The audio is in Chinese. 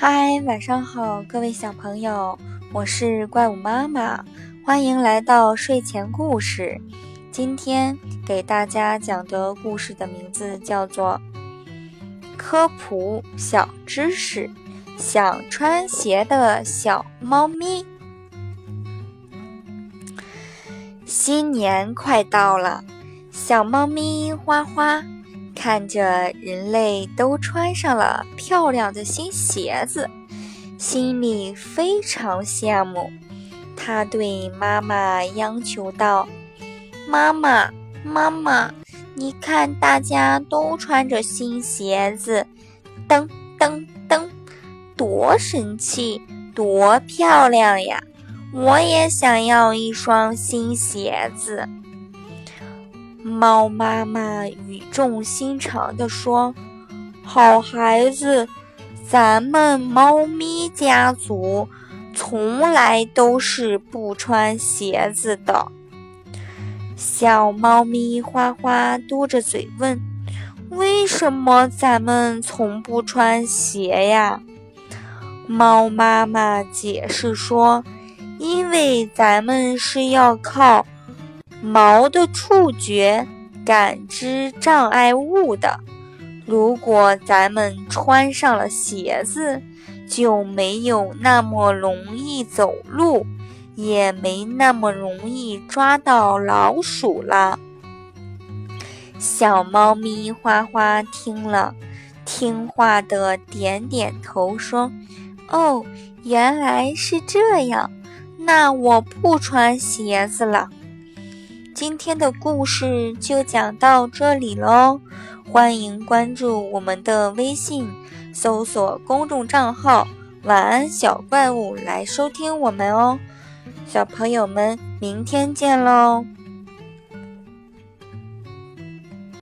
嗨，晚上好，各位小朋友，我是怪物妈妈，欢迎来到睡前故事。今天给大家讲的故事的名字叫做《科普小知识：想穿鞋的小猫咪》。新年快到了，小猫咪花花。看着人类都穿上了漂亮的新鞋子，心里非常羡慕。他对妈妈央求道：“妈妈，妈妈，你看大家都穿着新鞋子，噔噔噔，多神气，多漂亮呀！我也想要一双新鞋子。”猫妈妈语重心长地说：“好孩子，咱们猫咪家族从来都是不穿鞋子的。”小猫咪花花嘟着嘴问：“为什么咱们从不穿鞋呀？”猫妈妈解释说：“因为咱们是要靠。”毛的触觉感知障碍物的，如果咱们穿上了鞋子，就没有那么容易走路，也没那么容易抓到老鼠了。小猫咪花花听了，听话的点点头，说：“哦，原来是这样，那我不穿鞋子了。”今天的故事就讲到这里喽，欢迎关注我们的微信，搜索公众账号“晚安小怪物”来收听我们哦，小朋友们，明天见喽。